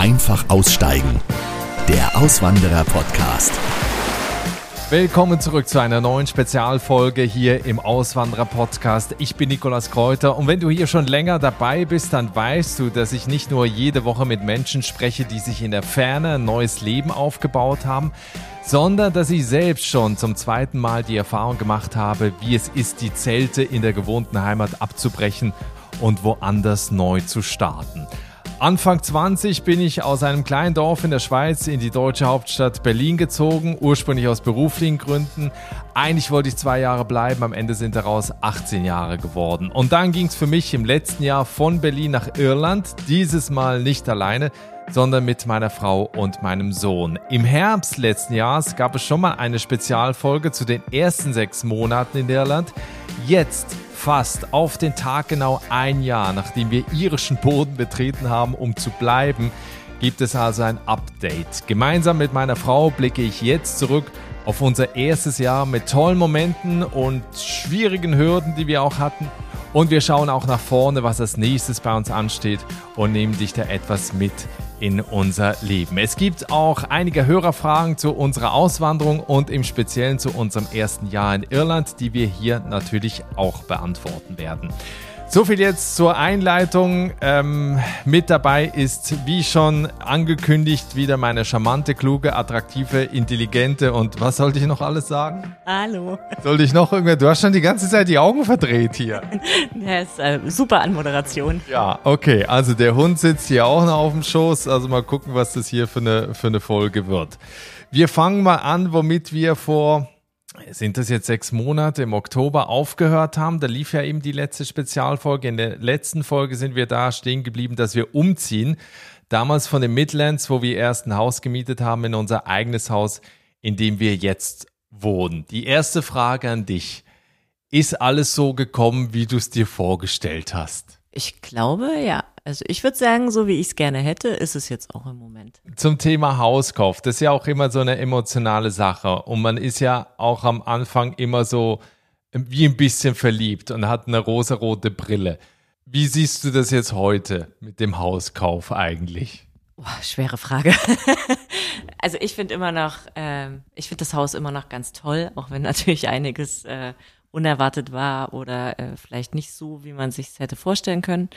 Einfach aussteigen. Der Auswanderer-Podcast. Willkommen zurück zu einer neuen Spezialfolge hier im Auswanderer-Podcast. Ich bin Nikolas Kräuter und wenn du hier schon länger dabei bist, dann weißt du, dass ich nicht nur jede Woche mit Menschen spreche, die sich in der Ferne ein neues Leben aufgebaut haben, sondern dass ich selbst schon zum zweiten Mal die Erfahrung gemacht habe, wie es ist, die Zelte in der gewohnten Heimat abzubrechen und woanders neu zu starten. Anfang 20 bin ich aus einem kleinen Dorf in der Schweiz in die deutsche Hauptstadt Berlin gezogen, ursprünglich aus beruflichen Gründen. Eigentlich wollte ich zwei Jahre bleiben, am Ende sind daraus 18 Jahre geworden. Und dann ging es für mich im letzten Jahr von Berlin nach Irland, dieses Mal nicht alleine, sondern mit meiner Frau und meinem Sohn. Im Herbst letzten Jahres gab es schon mal eine Spezialfolge zu den ersten sechs Monaten in Irland. Jetzt fast auf den Tag genau ein Jahr, nachdem wir irischen Boden betreten haben, um zu bleiben, gibt es also ein Update. Gemeinsam mit meiner Frau blicke ich jetzt zurück auf unser erstes Jahr mit tollen Momenten und schwierigen Hürden, die wir auch hatten. Und wir schauen auch nach vorne, was als nächstes bei uns ansteht und nehmen dich da etwas mit in unser Leben. Es gibt auch einige Hörerfragen zu unserer Auswanderung und im Speziellen zu unserem ersten Jahr in Irland, die wir hier natürlich auch beantworten werden. So viel jetzt zur Einleitung. Ähm, mit dabei ist, wie schon angekündigt, wieder meine charmante, kluge, attraktive, intelligente und was sollte ich noch alles sagen? Hallo. Sollte ich noch irgendwer? Du hast schon die ganze Zeit die Augen verdreht hier. ja, ist äh, super Anmoderation. Ja, okay. Also der Hund sitzt hier auch noch auf dem Schoß. Also mal gucken, was das hier für eine, für eine Folge wird. Wir fangen mal an, womit wir vor sind das jetzt sechs Monate im Oktober aufgehört haben. Da lief ja eben die letzte Spezialfolge. In der letzten Folge sind wir da stehen geblieben, dass wir umziehen. Damals von den Midlands, wo wir erst ein Haus gemietet haben, in unser eigenes Haus, in dem wir jetzt wohnen. Die erste Frage an dich. Ist alles so gekommen, wie du es dir vorgestellt hast? Ich glaube, ja. Also ich würde sagen, so wie ich es gerne hätte, ist es jetzt auch im Moment. Zum Thema Hauskauf, das ist ja auch immer so eine emotionale Sache. Und man ist ja auch am Anfang immer so wie ein bisschen verliebt und hat eine rosarote Brille. Wie siehst du das jetzt heute mit dem Hauskauf eigentlich? Boah, schwere Frage. also ich finde immer noch, äh, ich finde das Haus immer noch ganz toll, auch wenn natürlich einiges äh, unerwartet war oder äh, vielleicht nicht so, wie man sich hätte vorstellen können.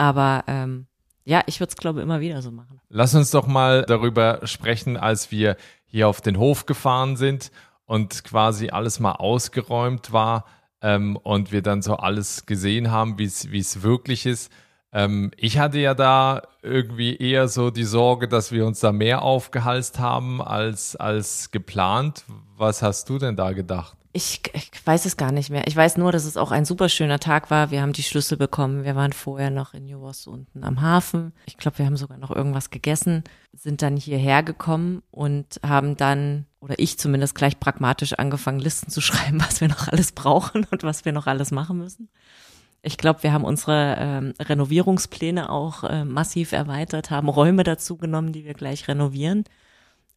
Aber ähm, ja, ich würde es, glaube ich, immer wieder so machen. Lass uns doch mal darüber sprechen, als wir hier auf den Hof gefahren sind und quasi alles mal ausgeräumt war ähm, und wir dann so alles gesehen haben, wie es wirklich ist. Ähm, ich hatte ja da irgendwie eher so die Sorge, dass wir uns da mehr aufgehalst haben als, als geplant. Was hast du denn da gedacht? Ich, ich weiß es gar nicht mehr. Ich weiß nur, dass es auch ein super schöner Tag war. Wir haben die Schlüssel bekommen. Wir waren vorher noch in New Ross unten am Hafen. Ich glaube, wir haben sogar noch irgendwas gegessen, sind dann hierher gekommen und haben dann, oder ich zumindest gleich pragmatisch angefangen, Listen zu schreiben, was wir noch alles brauchen und was wir noch alles machen müssen. Ich glaube, wir haben unsere ähm, Renovierungspläne auch äh, massiv erweitert, haben Räume dazu genommen, die wir gleich renovieren.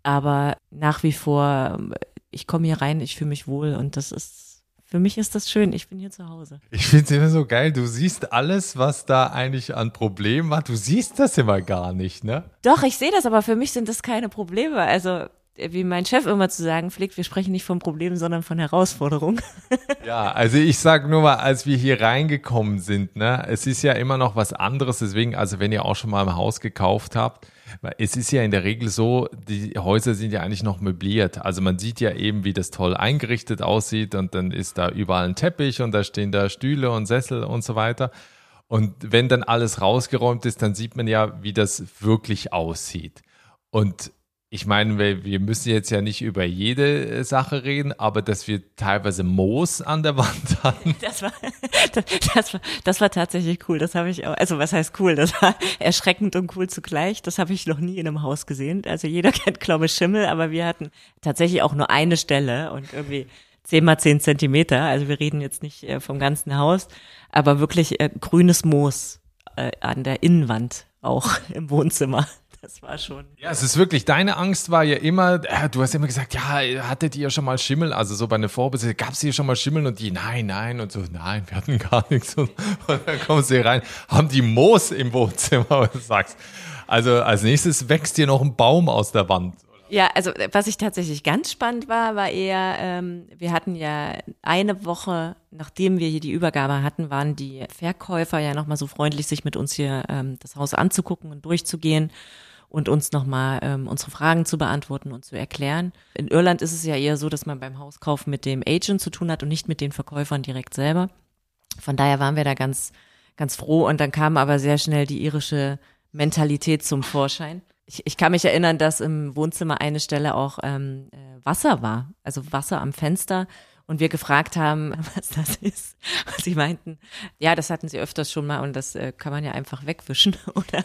Aber nach wie vor ich komme hier rein, ich fühle mich wohl und das ist, für mich ist das schön, ich bin hier zu Hause. Ich finde es immer so geil, du siehst alles, was da eigentlich an Problemen war, du siehst das immer gar nicht, ne? Doch, ich sehe das, aber für mich sind das keine Probleme. Also wie mein Chef immer zu sagen pflegt, wir sprechen nicht von Problemen, sondern von Herausforderungen. Ja, also ich sag nur mal, als wir hier reingekommen sind, ne, es ist ja immer noch was anderes, deswegen, also wenn ihr auch schon mal ein Haus gekauft habt, es ist ja in der Regel so, die Häuser sind ja eigentlich noch möbliert. Also man sieht ja eben, wie das toll eingerichtet aussieht und dann ist da überall ein Teppich und da stehen da Stühle und Sessel und so weiter. Und wenn dann alles rausgeräumt ist, dann sieht man ja, wie das wirklich aussieht. Und ich meine, wir müssen jetzt ja nicht über jede äh, Sache reden, aber dass wir teilweise Moos an der Wand hatten. Das war, das, das war, das war tatsächlich cool. Das habe ich auch, also was heißt cool? Das war erschreckend und cool zugleich. Das habe ich noch nie in einem Haus gesehen. Also jeder kennt, glaube ich, Schimmel, aber wir hatten tatsächlich auch nur eine Stelle und irgendwie zehn mal zehn Zentimeter. Also wir reden jetzt nicht äh, vom ganzen Haus, aber wirklich äh, grünes Moos an der Innenwand auch im Wohnzimmer. Das war schon. Ja, es ist wirklich, deine Angst war ja immer, äh, du hast immer gesagt, ja, hattet ihr schon mal Schimmel? Also so bei einer Vorbesitzer, gab es hier schon mal Schimmel? Und die, nein, nein. Und so, nein, wir hatten gar nichts. Und, und dann kommen sie rein, haben die Moos im Wohnzimmer, was du sagst. Also als nächstes wächst hier noch ein Baum aus der Wand. Ja, also was ich tatsächlich ganz spannend war, war eher, ähm, wir hatten ja eine Woche, nachdem wir hier die Übergabe hatten, waren die Verkäufer ja nochmal so freundlich, sich mit uns hier ähm, das Haus anzugucken und durchzugehen und uns nochmal ähm, unsere Fragen zu beantworten und zu erklären. In Irland ist es ja eher so, dass man beim Hauskauf mit dem Agent zu tun hat und nicht mit den Verkäufern direkt selber. Von daher waren wir da ganz, ganz froh und dann kam aber sehr schnell die irische Mentalität zum Vorschein ich, ich kann mich erinnern, dass im Wohnzimmer eine Stelle auch ähm, äh, Wasser war, also Wasser am Fenster und wir gefragt haben, was das ist. Und sie meinten, ja, das hatten sie öfters schon mal und das äh, kann man ja einfach wegwischen, oder?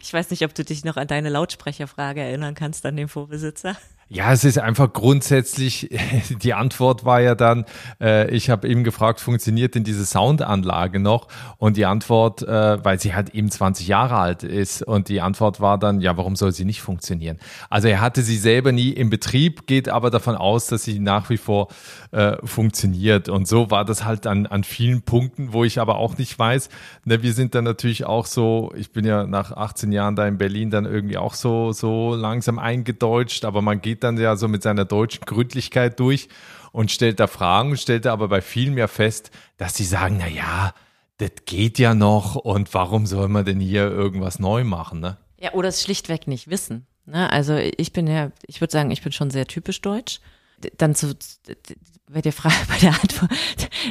Ich weiß nicht, ob du dich noch an deine Lautsprecherfrage erinnern kannst an den Vorbesitzer. Ja, es ist einfach grundsätzlich, die Antwort war ja dann, äh, ich habe eben gefragt, funktioniert denn diese Soundanlage noch? Und die Antwort, äh, weil sie halt eben 20 Jahre alt ist, und die Antwort war dann, ja, warum soll sie nicht funktionieren? Also er hatte sie selber nie im Betrieb, geht aber davon aus, dass sie nach wie vor äh, funktioniert. Und so war das halt an, an vielen Punkten, wo ich aber auch nicht weiß, ne, wir sind dann natürlich auch so, ich bin ja nach 18 Jahren da in Berlin dann irgendwie auch so, so langsam eingedeutscht, aber man geht dann ja so mit seiner deutschen Gründlichkeit durch und stellt da Fragen, stellt aber bei vielen ja fest, dass sie sagen, na ja, das geht ja noch und warum soll man denn hier irgendwas neu machen, ne? Ja, oder es schlichtweg nicht wissen. Ne? Also ich bin ja, ich würde sagen, ich bin schon sehr typisch deutsch. Dann zu, bei der Frage, bei der Antwort,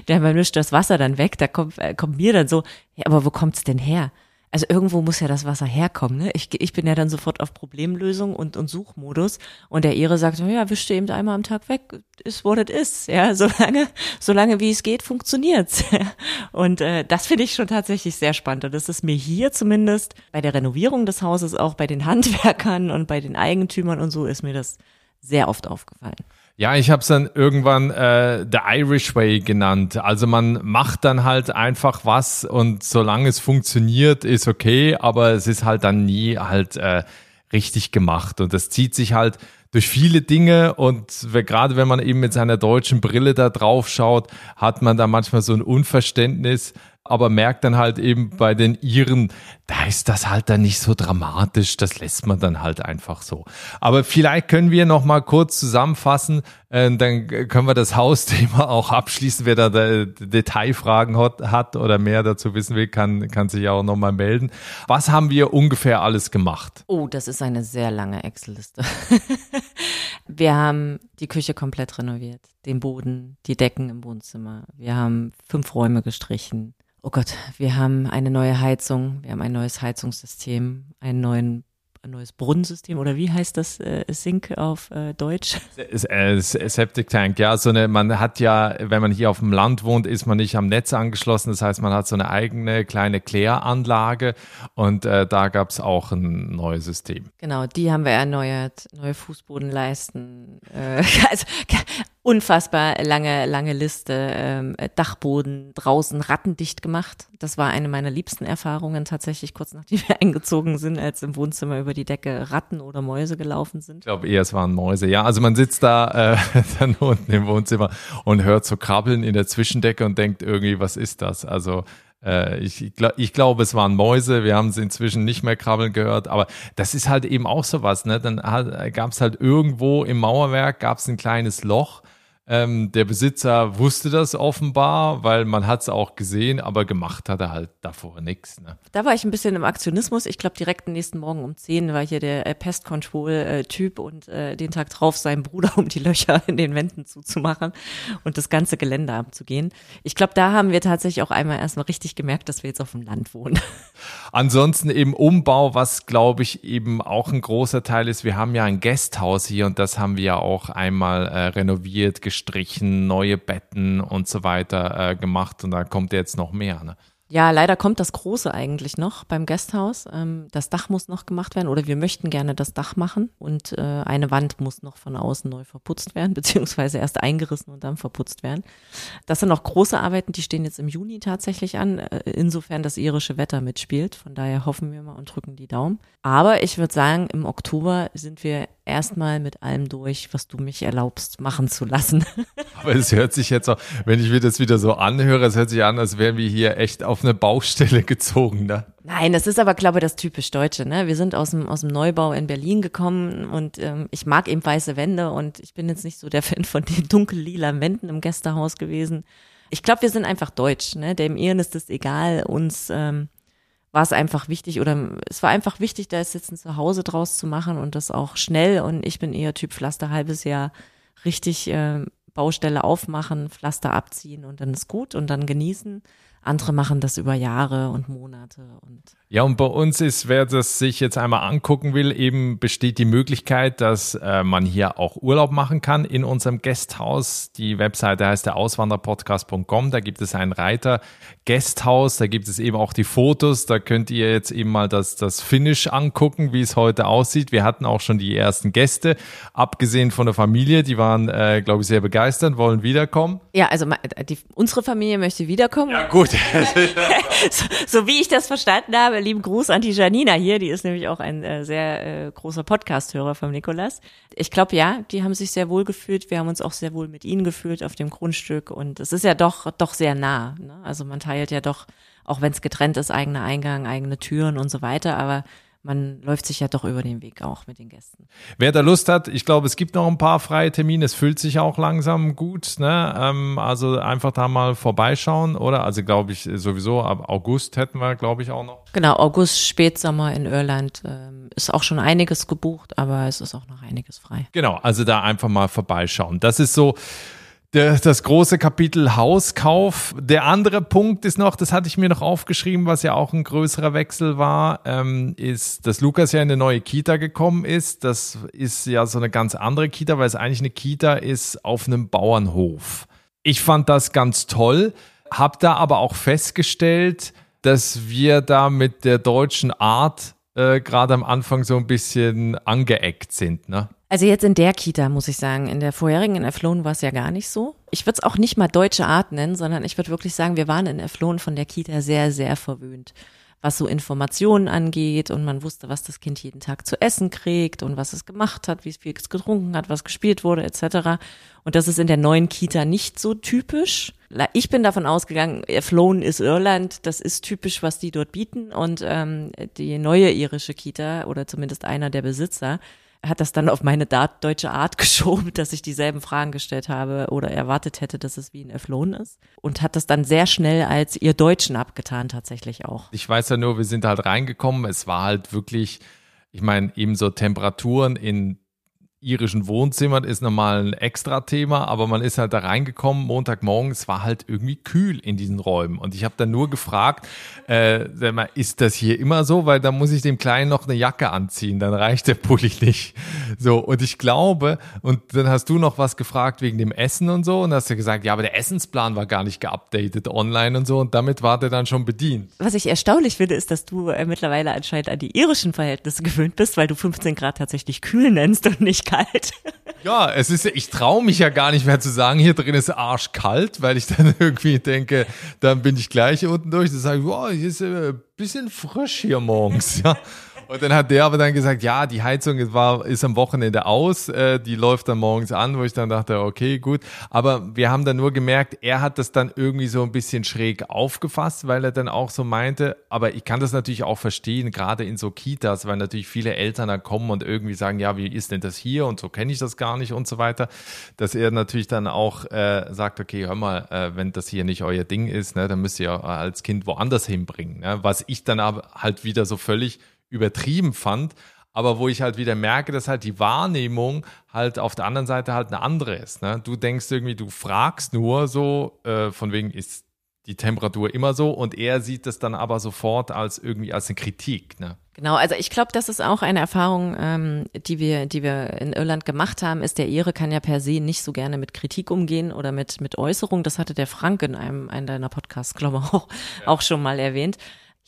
man mischt das Wasser dann weg, da kommt, äh, kommt mir dann so, ja, aber wo kommt's denn her? Also irgendwo muss ja das Wasser herkommen. Ne? Ich, ich bin ja dann sofort auf Problemlösung und, und Suchmodus. Und der Ehre sagt, ja, wischte eben einmal am Tag weg, ist what it is. Ja, solange, solange wie es geht, funktioniert's. und äh, das finde ich schon tatsächlich sehr spannend. Und das ist mir hier zumindest bei der Renovierung des Hauses, auch bei den Handwerkern und bei den Eigentümern und so, ist mir das sehr oft aufgefallen. Ja, ich habe es dann irgendwann äh, The Irish Way genannt. Also man macht dann halt einfach was und solange es funktioniert, ist okay, aber es ist halt dann nie halt äh, richtig gemacht. Und das zieht sich halt durch viele Dinge und gerade wenn man eben mit seiner deutschen Brille da drauf schaut, hat man da manchmal so ein Unverständnis, aber merkt dann halt eben bei den Iren, da ist das halt dann nicht so dramatisch, das lässt man dann halt einfach so. Aber vielleicht können wir noch mal kurz zusammenfassen, äh, dann können wir das Hausthema auch abschließen. Wer da Detailfragen hat, oder mehr dazu wissen will, kann, kann sich auch noch mal melden. Was haben wir ungefähr alles gemacht? Oh, das ist eine sehr lange Excel-Liste. wir haben die Küche komplett renoviert, den Boden, die Decken im Wohnzimmer. Wir haben fünf Räume gestrichen. Oh Gott, wir haben eine neue Heizung, wir haben ein neues Heizungssystem, einen neuen ein neues Brunnensystem oder wie heißt das äh, Sink auf äh, Deutsch? Äh, Septic Tank, ja, so eine, man hat ja, wenn man hier auf dem Land wohnt, ist man nicht am Netz angeschlossen, das heißt, man hat so eine eigene kleine Kläranlage und äh, da gab es auch ein neues System. Genau, die haben wir erneuert, neue Fußbodenleisten, äh, also unfassbar lange, lange Liste. Ähm, Dachboden draußen rattendicht gemacht. Das war eine meiner liebsten Erfahrungen tatsächlich, kurz nachdem wir eingezogen sind, als im Wohnzimmer über die Decke Ratten oder Mäuse gelaufen sind. Ich glaube eher, es waren Mäuse. Ja, also man sitzt da äh, dann unten im Wohnzimmer und hört so Krabbeln in der Zwischendecke und denkt irgendwie, was ist das? Also ich, ich, ich glaube, es waren Mäuse. Wir haben es inzwischen nicht mehr krabbeln gehört. Aber das ist halt eben auch sowas. Ne? Dann gab es halt irgendwo im Mauerwerk gab es ein kleines Loch ähm, der Besitzer wusste das offenbar, weil man hat es auch gesehen, aber gemacht hat er halt davor nichts. Ne? Da war ich ein bisschen im Aktionismus. Ich glaube, direkt den nächsten Morgen um 10 war hier der äh, Pest Control-Typ äh, und äh, den Tag drauf sein Bruder, um die Löcher in den Wänden zuzumachen und das ganze Gelände abzugehen. Ich glaube, da haben wir tatsächlich auch einmal erstmal richtig gemerkt, dass wir jetzt auf dem Land wohnen. Ansonsten eben Umbau, was glaube ich eben auch ein großer Teil ist. Wir haben ja ein Gasthaus hier und das haben wir ja auch einmal äh, renoviert, gestrichen, neue Betten und so weiter äh, gemacht und da kommt jetzt noch mehr. Ne? Ja, leider kommt das Große eigentlich noch beim Gasthaus. Ähm, das Dach muss noch gemacht werden oder wir möchten gerne das Dach machen und äh, eine Wand muss noch von außen neu verputzt werden, beziehungsweise erst eingerissen und dann verputzt werden. Das sind noch große Arbeiten, die stehen jetzt im Juni tatsächlich an, äh, insofern das irische Wetter mitspielt. Von daher hoffen wir mal und drücken die Daumen. Aber ich würde sagen, im Oktober sind wir erstmal mit allem durch, was du mich erlaubst, machen zu lassen. Aber es hört sich jetzt auch, wenn ich mir das wieder so anhöre, es hört sich an, als wären wir hier echt auf eine Baustelle gezogen, ne? Nein, das ist aber, glaube ich, das typisch Deutsche. Ne? Wir sind aus dem, aus dem Neubau in Berlin gekommen und ähm, ich mag eben weiße Wände und ich bin jetzt nicht so der Fan von den dunkel-lila Wänden im Gästehaus gewesen. Ich glaube, wir sind einfach deutsch. Ne? Dem Iren ist es egal, uns ähm, war es einfach wichtig oder es war einfach wichtig, da jetzt ein Zuhause draus zu machen und das auch schnell. Und ich bin eher Typ Pflaster halbes Jahr richtig äh, Baustelle aufmachen, Pflaster abziehen und dann ist gut und dann genießen. Andere machen das über Jahre und Monate und ja, und bei uns ist, wer das sich jetzt einmal angucken will, eben besteht die Möglichkeit, dass äh, man hier auch Urlaub machen kann in unserem Gasthaus. Die Webseite heißt der Auswanderpodcast.com. Da gibt es einen Reiter Gasthaus. Da gibt es eben auch die Fotos. Da könnt ihr jetzt eben mal das, das Finish angucken, wie es heute aussieht. Wir hatten auch schon die ersten Gäste, abgesehen von der Familie. Die waren, äh, glaube ich, sehr begeistert, wollen wiederkommen. Ja, also die, unsere Familie möchte wiederkommen. Ja, gut. so, so wie ich das verstanden habe, lieben Gruß an die Janina hier, die ist nämlich auch ein äh, sehr äh, großer Podcast-Hörer vom Nikolas. Ich glaube, ja, die haben sich sehr wohl gefühlt. Wir haben uns auch sehr wohl mit ihnen gefühlt auf dem Grundstück und es ist ja doch, doch sehr nah. Ne? Also man teilt ja doch, auch wenn es getrennt ist, eigener Eingang, eigene Türen und so weiter, aber man läuft sich ja doch über den Weg auch mit den Gästen. Wer da Lust hat, ich glaube, es gibt noch ein paar freie Termine. Es füllt sich auch langsam gut. Ne? Ähm, also einfach da mal vorbeischauen, oder? Also glaube ich sowieso ab August hätten wir, glaube ich, auch noch. Genau, August, Spätsommer in Irland ähm, ist auch schon einiges gebucht, aber es ist auch noch einiges frei. Genau, also da einfach mal vorbeischauen. Das ist so das große Kapitel Hauskauf. Der andere Punkt ist noch, das hatte ich mir noch aufgeschrieben, was ja auch ein größerer Wechsel war, ähm, ist, dass Lukas ja in eine neue Kita gekommen ist. Das ist ja so eine ganz andere Kita, weil es eigentlich eine Kita ist auf einem Bauernhof. Ich fand das ganz toll, habe da aber auch festgestellt, dass wir da mit der deutschen Art äh, gerade am Anfang so ein bisschen angeeckt sind. Ne? Also jetzt in der Kita, muss ich sagen. In der vorherigen in Eflon war es ja gar nicht so. Ich würde es auch nicht mal deutsche Art nennen, sondern ich würde wirklich sagen, wir waren in Eflon von der Kita sehr, sehr verwöhnt. Was so Informationen angeht und man wusste, was das Kind jeden Tag zu essen kriegt und was es gemacht hat, wie viel es getrunken hat, was gespielt wurde, etc. Und das ist in der neuen Kita nicht so typisch. Ich bin davon ausgegangen, Eflon ist Irland, das ist typisch, was die dort bieten. Und ähm, die neue irische Kita oder zumindest einer der Besitzer hat das dann auf meine deutsche Art geschoben, dass ich dieselben Fragen gestellt habe oder erwartet hätte, dass es wie ein Eflon ist. Und hat das dann sehr schnell als ihr Deutschen abgetan, tatsächlich auch. Ich weiß ja nur, wir sind halt reingekommen. Es war halt wirklich, ich meine, eben so Temperaturen in irischen Wohnzimmern ist nochmal ein extra Thema, aber man ist halt da reingekommen, Montagmorgen, es war halt irgendwie kühl in diesen Räumen. Und ich habe dann nur gefragt, äh, ist das hier immer so? Weil da muss ich dem Kleinen noch eine Jacke anziehen, dann reicht der Pulli nicht. So, und ich glaube, und dann hast du noch was gefragt wegen dem Essen und so, und hast du gesagt, ja, aber der Essensplan war gar nicht geupdatet online und so, und damit war der dann schon bedient. Was ich erstaunlich finde, ist, dass du äh, mittlerweile anscheinend an die irischen Verhältnisse gewöhnt bist, weil du 15 Grad tatsächlich kühl nennst und nicht kalt. Ja, es ist, ich traue mich ja gar nicht mehr zu sagen, hier drin ist arschkalt, weil ich dann irgendwie denke, dann bin ich gleich unten durch. Dann sage ich, wow, hier ist ein bisschen frisch hier morgens, ja. Und dann hat der aber dann gesagt, ja, die Heizung war, ist am Wochenende aus, äh, die läuft dann morgens an, wo ich dann dachte, okay, gut. Aber wir haben dann nur gemerkt, er hat das dann irgendwie so ein bisschen schräg aufgefasst, weil er dann auch so meinte, aber ich kann das natürlich auch verstehen, gerade in so Kitas, weil natürlich viele Eltern da kommen und irgendwie sagen, ja, wie ist denn das hier und so kenne ich das gar nicht und so weiter, dass er natürlich dann auch äh, sagt, okay, hör mal, äh, wenn das hier nicht euer Ding ist, ne, dann müsst ihr als Kind woanders hinbringen. Ne? Was ich dann aber halt wieder so völlig übertrieben fand, aber wo ich halt wieder merke, dass halt die Wahrnehmung halt auf der anderen Seite halt eine andere ist. Ne? Du denkst irgendwie, du fragst nur so, äh, von wegen ist die Temperatur immer so und er sieht das dann aber sofort als irgendwie als eine Kritik. Ne? Genau, also ich glaube, das ist auch eine Erfahrung, ähm, die wir, die wir in Irland gemacht haben, ist der Ehre kann ja per se nicht so gerne mit Kritik umgehen oder mit mit Äußerung. Das hatte der Frank in einem, einem deiner Podcasts, glaube ich, auch, ja. auch schon mal erwähnt.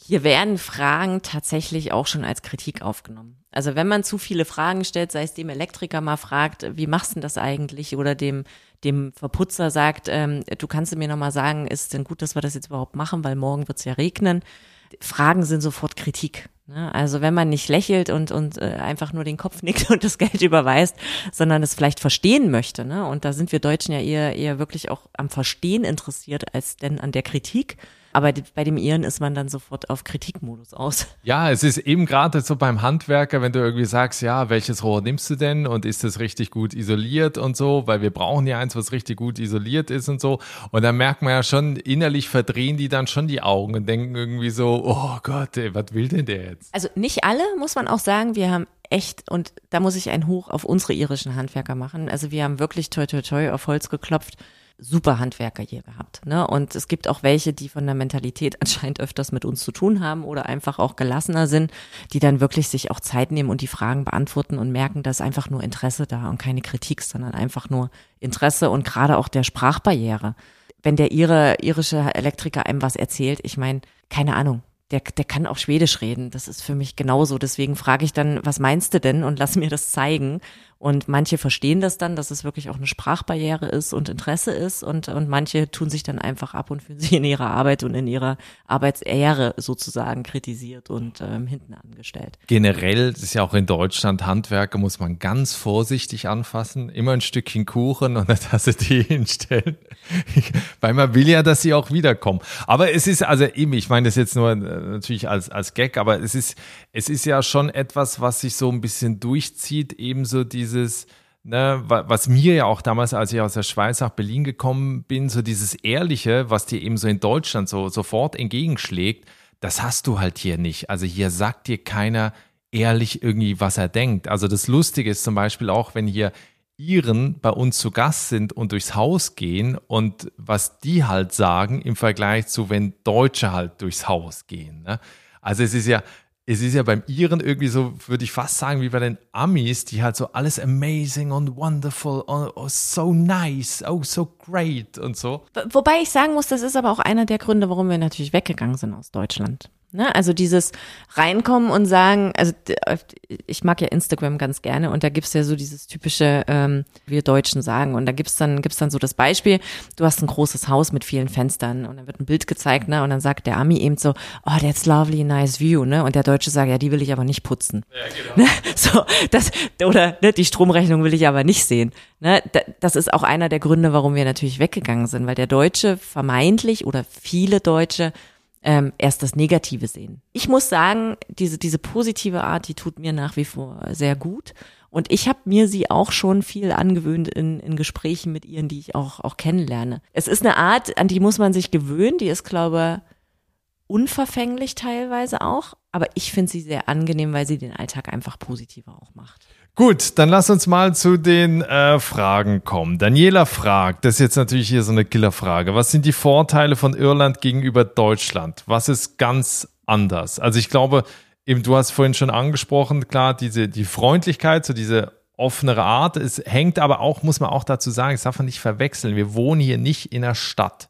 Hier werden Fragen tatsächlich auch schon als Kritik aufgenommen. Also wenn man zu viele Fragen stellt, sei es dem Elektriker mal fragt, wie machst du denn das eigentlich? Oder dem, dem Verputzer sagt, ähm, du kannst mir nochmal sagen, ist denn gut, dass wir das jetzt überhaupt machen, weil morgen wird es ja regnen. Fragen sind sofort Kritik. Ne? Also wenn man nicht lächelt und, und äh, einfach nur den Kopf nickt und das Geld überweist, sondern es vielleicht verstehen möchte. Ne? Und da sind wir Deutschen ja eher, eher wirklich auch am Verstehen interessiert, als denn an der Kritik. Aber bei dem Iren ist man dann sofort auf Kritikmodus aus. Ja, es ist eben gerade so beim Handwerker, wenn du irgendwie sagst, ja, welches Rohr nimmst du denn und ist es richtig gut isoliert und so, weil wir brauchen ja eins, was richtig gut isoliert ist und so. Und dann merkt man ja schon, innerlich verdrehen die dann schon die Augen und denken irgendwie so, oh Gott, ey, was will denn der jetzt? Also nicht alle, muss man auch sagen. Wir haben echt, und da muss ich einen Hoch auf unsere irischen Handwerker machen. Also wir haben wirklich toi toi toi auf Holz geklopft super Handwerker hier gehabt. Ne? Und es gibt auch welche, die von der Mentalität anscheinend öfters mit uns zu tun haben oder einfach auch gelassener sind, die dann wirklich sich auch Zeit nehmen und die Fragen beantworten und merken, dass einfach nur Interesse da und keine Kritik, sondern einfach nur Interesse und gerade auch der Sprachbarriere. Wenn der ihre irische Elektriker einem was erzählt, ich meine, keine Ahnung, der, der kann auch Schwedisch reden. Das ist für mich genauso. Deswegen frage ich dann, was meinst du denn? Und lass mir das zeigen. Und manche verstehen das dann, dass es wirklich auch eine Sprachbarriere ist und Interesse ist. Und, und manche tun sich dann einfach ab und fühlen sich in ihrer Arbeit und in ihrer Arbeitsehre sozusagen kritisiert und ähm, hinten angestellt. Generell ist ja auch in Deutschland Handwerker muss man ganz vorsichtig anfassen. Immer ein Stückchen Kuchen und eine Tasse Tee hinstellen. Weil man will ja, dass sie auch wiederkommen. Aber es ist also eben, ich meine das jetzt nur äh, natürlich als, als Gag, aber es ist, es ist ja schon etwas, was sich so ein bisschen durchzieht, ebenso diese dieses, ne, was mir ja auch damals, als ich aus der Schweiz nach Berlin gekommen bin, so dieses Ehrliche, was dir eben so in Deutschland so sofort entgegenschlägt, das hast du halt hier nicht. Also hier sagt dir keiner ehrlich irgendwie, was er denkt. Also das Lustige ist zum Beispiel auch, wenn hier Iren bei uns zu Gast sind und durchs Haus gehen und was die halt sagen im Vergleich zu, wenn Deutsche halt durchs Haus gehen. Ne? Also es ist ja, es ist ja beim Iren irgendwie so, würde ich fast sagen, wie bei den Amis, die halt so alles amazing und wonderful, oh, oh, so nice, oh, so great und so. Wobei ich sagen muss, das ist aber auch einer der Gründe, warum wir natürlich weggegangen sind aus Deutschland. Ne? Also dieses reinkommen und sagen, also ich mag ja Instagram ganz gerne und da gibt's ja so dieses typische, ähm, wir Deutschen sagen. Und da gibt's dann, gibt's dann so das Beispiel, du hast ein großes Haus mit vielen Fenstern und dann wird ein Bild gezeigt, ne? Und dann sagt der Ami eben so, oh, that's lovely, nice view, ne? Und der Deutsche sagt, ja, die will ich aber nicht putzen. Ja, genau. Ne? So, das, oder ne, die Stromrechnung will ich aber nicht sehen. Ne? Das ist auch einer der Gründe, warum wir natürlich weggegangen sind, weil der Deutsche vermeintlich oder viele Deutsche ähm, erst das Negative sehen. Ich muss sagen, diese, diese positive Art, die tut mir nach wie vor sehr gut. Und ich habe mir sie auch schon viel angewöhnt in, in Gesprächen mit ihren, die ich auch, auch kennenlerne. Es ist eine Art, an die muss man sich gewöhnen, die ist, glaube unverfänglich teilweise auch. Aber ich finde sie sehr angenehm, weil sie den Alltag einfach positiver auch macht. Gut, dann lass uns mal zu den äh, Fragen kommen. Daniela fragt, das ist jetzt natürlich hier so eine Killerfrage. Was sind die Vorteile von Irland gegenüber Deutschland? Was ist ganz anders? Also ich glaube, eben du hast vorhin schon angesprochen, klar, diese die Freundlichkeit, so diese offenere Art. Es hängt aber auch, muss man auch dazu sagen, das darf man nicht verwechseln. Wir wohnen hier nicht in der Stadt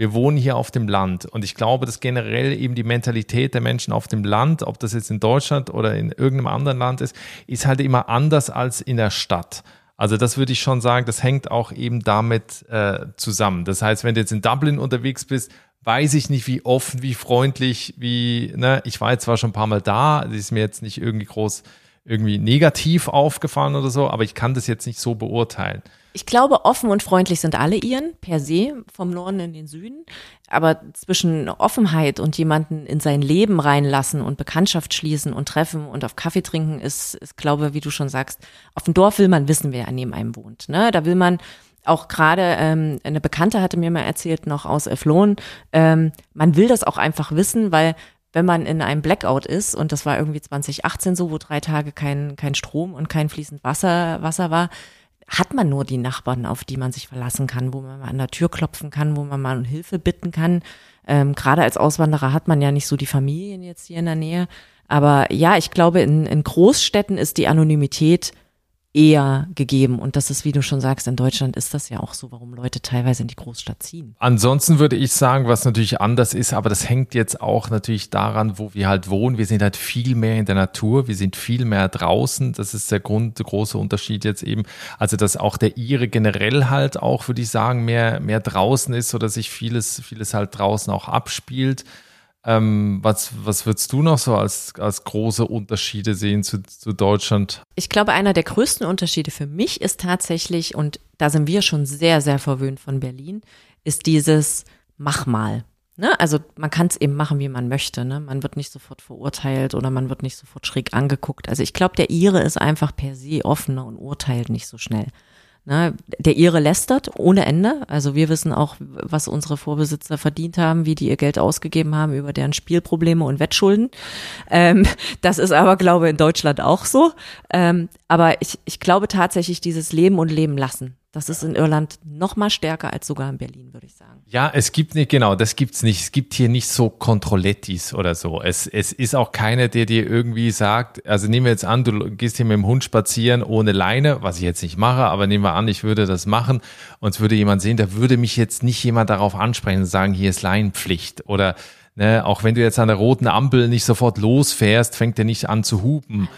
wir wohnen hier auf dem Land. Und ich glaube, dass generell eben die Mentalität der Menschen auf dem Land, ob das jetzt in Deutschland oder in irgendeinem anderen Land ist, ist halt immer anders als in der Stadt. Also das würde ich schon sagen, das hängt auch eben damit äh, zusammen. Das heißt, wenn du jetzt in Dublin unterwegs bist, weiß ich nicht, wie offen, wie freundlich, wie, ne, ich war jetzt zwar schon ein paar Mal da, das ist mir jetzt nicht irgendwie groß irgendwie negativ aufgefallen oder so, aber ich kann das jetzt nicht so beurteilen. Ich glaube, offen und freundlich sind alle Iren, per se, vom Norden in den Süden. Aber zwischen Offenheit und jemanden in sein Leben reinlassen und Bekanntschaft schließen und treffen und auf Kaffee trinken ist, ist glaube, wie du schon sagst, auf dem Dorf will man wissen, wer an neben einem wohnt. Ne? Da will man auch gerade, ähm, eine Bekannte hatte mir mal erzählt, noch aus Eflon, ähm, man will das auch einfach wissen, weil wenn man in einem Blackout ist, und das war irgendwie 2018 so, wo drei Tage kein, kein Strom und kein fließend Wasser, Wasser war, hat man nur die Nachbarn, auf die man sich verlassen kann, wo man mal an der Tür klopfen kann, wo man mal um Hilfe bitten kann. Ähm, Gerade als Auswanderer hat man ja nicht so die Familien jetzt hier in der Nähe. Aber ja, ich glaube, in, in Großstädten ist die Anonymität eher gegeben. Und das ist, wie du schon sagst, in Deutschland ist das ja auch so, warum Leute teilweise in die Großstadt ziehen. Ansonsten würde ich sagen, was natürlich anders ist, aber das hängt jetzt auch natürlich daran, wo wir halt wohnen. Wir sind halt viel mehr in der Natur, wir sind viel mehr draußen. Das ist der Grund, der große Unterschied jetzt eben. Also, dass auch der Ire generell halt auch, würde ich sagen, mehr, mehr draußen ist, oder sich vieles, vieles halt draußen auch abspielt. Ähm, was, was würdest du noch so als, als große Unterschiede sehen zu, zu Deutschland? Ich glaube, einer der größten Unterschiede für mich ist tatsächlich, und da sind wir schon sehr, sehr verwöhnt von Berlin, ist dieses Mach mal. Ne? Also man kann es eben machen, wie man möchte. Ne? Man wird nicht sofort verurteilt oder man wird nicht sofort schräg angeguckt. Also ich glaube, der Ire ist einfach per se offener und urteilt nicht so schnell. Ne, der Ire lästert ohne Ende. Also wir wissen auch, was unsere Vorbesitzer verdient haben, wie die ihr Geld ausgegeben haben über deren Spielprobleme und Wettschulden. Ähm, das ist aber, glaube ich, in Deutschland auch so. Ähm, aber ich, ich glaube tatsächlich dieses Leben und Leben lassen. Das ist in Irland noch mal stärker als sogar in Berlin, würde ich sagen. Ja, es gibt nicht, genau, das gibt's nicht. Es gibt hier nicht so Kontrollettis oder so. Es, es ist auch keiner, der dir irgendwie sagt, also nehmen wir jetzt an, du gehst hier mit dem Hund spazieren ohne Leine, was ich jetzt nicht mache, aber nehmen wir an, ich würde das machen und es würde jemand sehen, da würde mich jetzt nicht jemand darauf ansprechen und sagen, hier ist Leinenpflicht oder Ne, auch wenn du jetzt an der roten Ampel nicht sofort losfährst, fängt er nicht an zu hupen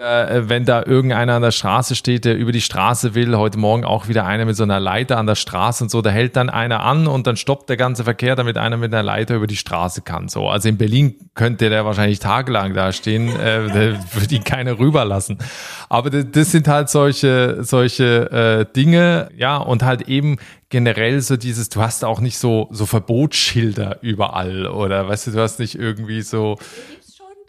äh, wenn da irgendeiner an der Straße steht, der über die Straße will, heute Morgen auch wieder einer mit so einer Leiter an der Straße und so, da hält dann einer an und dann stoppt der ganze Verkehr, damit einer mit einer Leiter über die Straße kann. So, also in Berlin könnte der wahrscheinlich tagelang da stehen, äh, würde ihn keiner rüberlassen. Aber das, das sind halt solche solche äh, Dinge, ja, und halt eben generell so dieses, du hast auch nicht so so Verbotsschilder überall oder weißt du, du hast nicht irgendwie so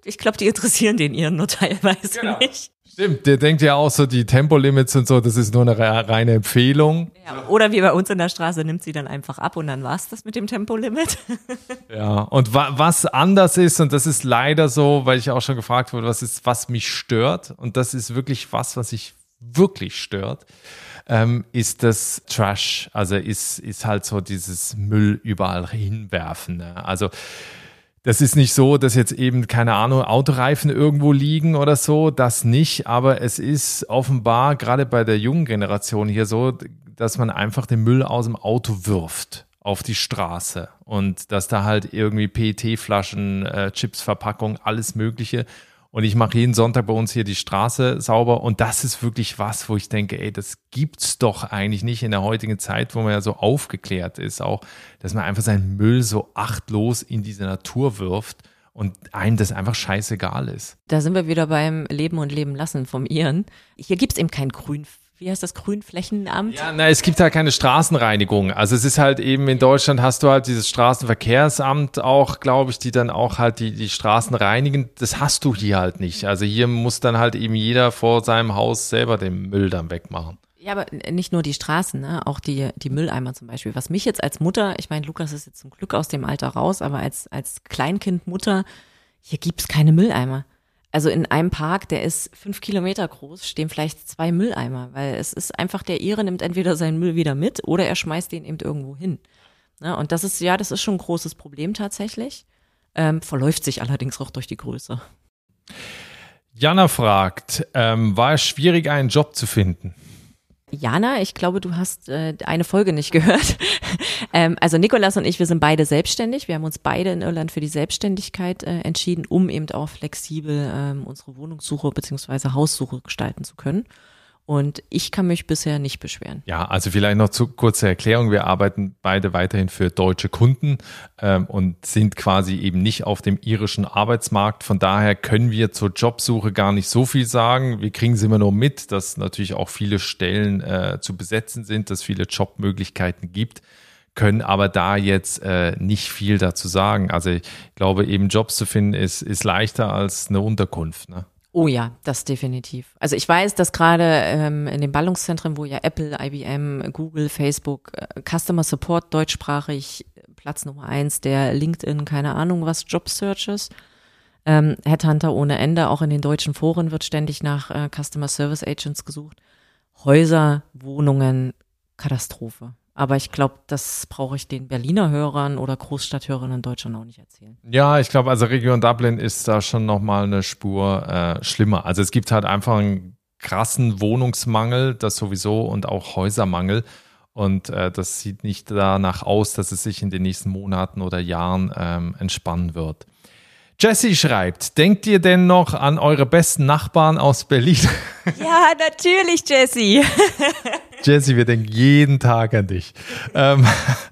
ich glaube, die interessieren den ihren nur teilweise genau. nicht. Stimmt, der denkt ja auch so, die Tempolimits und so, das ist nur eine reine Empfehlung. Ja, oder wie bei uns in der Straße, nimmt sie dann einfach ab und dann war's das mit dem Tempolimit. ja, und wa was anders ist, und das ist leider so, weil ich auch schon gefragt wurde, was ist, was mich stört, und das ist wirklich was, was sich wirklich stört, ähm, ist das Trash. Also ist, ist halt so dieses Müll überall hinwerfen. Ne? Also das ist nicht so, dass jetzt eben, keine Ahnung, Autoreifen irgendwo liegen oder so, das nicht, aber es ist offenbar gerade bei der jungen Generation hier so, dass man einfach den Müll aus dem Auto wirft auf die Straße und dass da halt irgendwie PET-Flaschen, äh, Chipsverpackung, alles Mögliche und ich mache jeden Sonntag bei uns hier die Straße sauber. Und das ist wirklich was, wo ich denke, ey, das gibt's doch eigentlich nicht in der heutigen Zeit, wo man ja so aufgeklärt ist, auch, dass man einfach seinen Müll so achtlos in diese Natur wirft und einem das einfach scheißegal ist. Da sind wir wieder beim Leben und Leben lassen vom Iren. Hier gibt's eben kein Grün wie heißt das, Grünflächenamt? Ja, na, es gibt halt keine Straßenreinigung. Also es ist halt eben in Deutschland hast du halt dieses Straßenverkehrsamt auch, glaube ich, die dann auch halt die, die Straßen reinigen. Das hast du hier halt nicht. Also hier muss dann halt eben jeder vor seinem Haus selber den Müll dann wegmachen. Ja, aber nicht nur die Straßen, ne? auch die, die Mülleimer zum Beispiel. Was mich jetzt als Mutter, ich meine, Lukas ist jetzt zum Glück aus dem Alter raus, aber als, als Kleinkindmutter, hier gibt's keine Mülleimer. Also in einem Park, der ist fünf Kilometer groß, stehen vielleicht zwei Mülleimer, weil es ist einfach, der Ire nimmt entweder seinen Müll wieder mit oder er schmeißt den eben irgendwo hin. Ja, und das ist, ja, das ist schon ein großes Problem tatsächlich. Ähm, verläuft sich allerdings auch durch die Größe. Jana fragt, ähm, war es schwierig, einen Job zu finden? Jana, ich glaube, du hast äh, eine Folge nicht gehört. ähm, also Nikolas und ich, wir sind beide selbstständig. Wir haben uns beide in Irland für die Selbstständigkeit äh, entschieden, um eben auch flexibel ähm, unsere Wohnungssuche beziehungsweise Haussuche gestalten zu können. Und ich kann mich bisher nicht beschweren. Ja, also vielleicht noch zu kurze Erklärung. Wir arbeiten beide weiterhin für deutsche Kunden ähm, und sind quasi eben nicht auf dem irischen Arbeitsmarkt. Von daher können wir zur Jobsuche gar nicht so viel sagen. Wir kriegen es immer nur mit, dass natürlich auch viele Stellen äh, zu besetzen sind, dass viele Jobmöglichkeiten gibt können aber da jetzt äh, nicht viel dazu sagen. Also ich glaube, eben Jobs zu finden ist, ist leichter als eine Unterkunft. Ne? Oh ja, das definitiv. Also ich weiß, dass gerade ähm, in den Ballungszentren, wo ja Apple, IBM, Google, Facebook, äh, Customer Support deutschsprachig Platz Nummer eins, der LinkedIn, keine Ahnung was, Job Searches, ähm, Headhunter ohne Ende, auch in den deutschen Foren wird ständig nach äh, Customer Service Agents gesucht. Häuser, Wohnungen, Katastrophe. Aber ich glaube, das brauche ich den Berliner Hörern oder Großstadthörern in Deutschland auch nicht erzählen. Ja, ich glaube, also Region Dublin ist da schon nochmal eine Spur äh, schlimmer. Also es gibt halt einfach einen krassen Wohnungsmangel, das sowieso und auch Häusermangel. Und äh, das sieht nicht danach aus, dass es sich in den nächsten Monaten oder Jahren ähm, entspannen wird. Jesse schreibt, denkt ihr denn noch an eure besten Nachbarn aus Berlin? Ja, natürlich, Jesse. Jesse, wir denken jeden Tag an dich. Ähm,